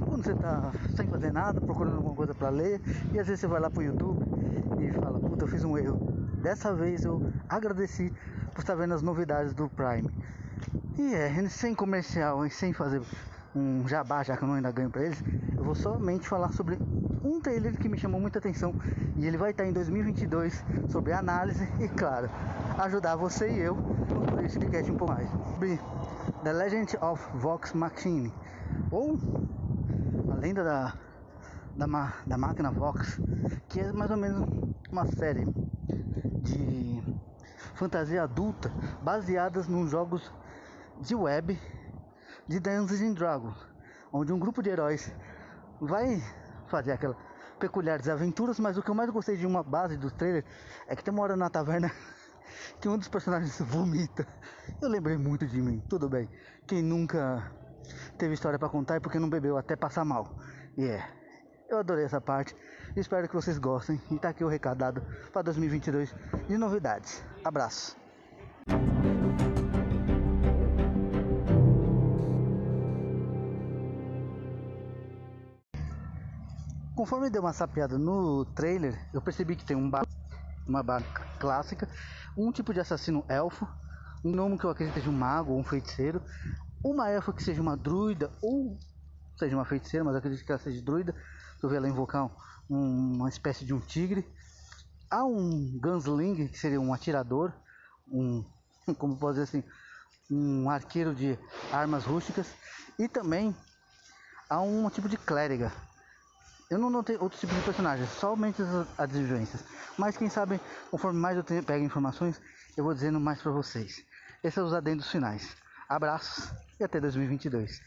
quando você tá sem fazer nada, procurando alguma coisa para ler, e às vezes você vai lá pro YouTube e fala, puta, eu fiz um erro. Dessa vez eu agradeci por estar vendo as novidades do Prime. E é, sem comercial e sem fazer um jabá, já que eu não ainda ganho pra eles, eu vou somente falar sobre um trailer que me chamou muita atenção e ele vai estar em 2022 sobre análise e, claro, ajudar você e eu esse podcast um pouco mais. Sobre The Legend of Vox Machine ou lenda da, da, da máquina Vox, que é mais ou menos uma série de fantasia adulta baseadas nos jogos de web de Dungeons and Dragons, onde um grupo de heróis vai fazer aquelas peculiares aventuras, mas o que eu mais gostei de uma base do trailer é que tem uma hora na taverna que um dos personagens vomita. Eu lembrei muito de mim, tudo bem. Quem nunca teve história para contar é porque não bebeu até passar mal. E yeah. é. Eu adorei essa parte. Espero que vocês gostem. E tá aqui o recadado para 2022 de novidades. Abraço. Conforme deu uma sapeada no trailer, eu percebi que tem um bar, uma barca clássica, um tipo de assassino elfo, um nome que eu acredito seja um mago ou um feiticeiro, uma elfa que seja uma druida ou seja uma feiticeira, mas acredito que ela seja druida. Eu vi ela invocar um, uma espécie de um tigre. Há um gunslinger que seria um atirador, um como pode dizer assim, um arqueiro de armas rústicas e também há um tipo de clériga eu não notei outros tipos de personagens, somente as advivências. Mas quem sabe, conforme mais eu pego informações, eu vou dizendo mais para vocês. Esses são os adendos finais. Abraços e até 2022.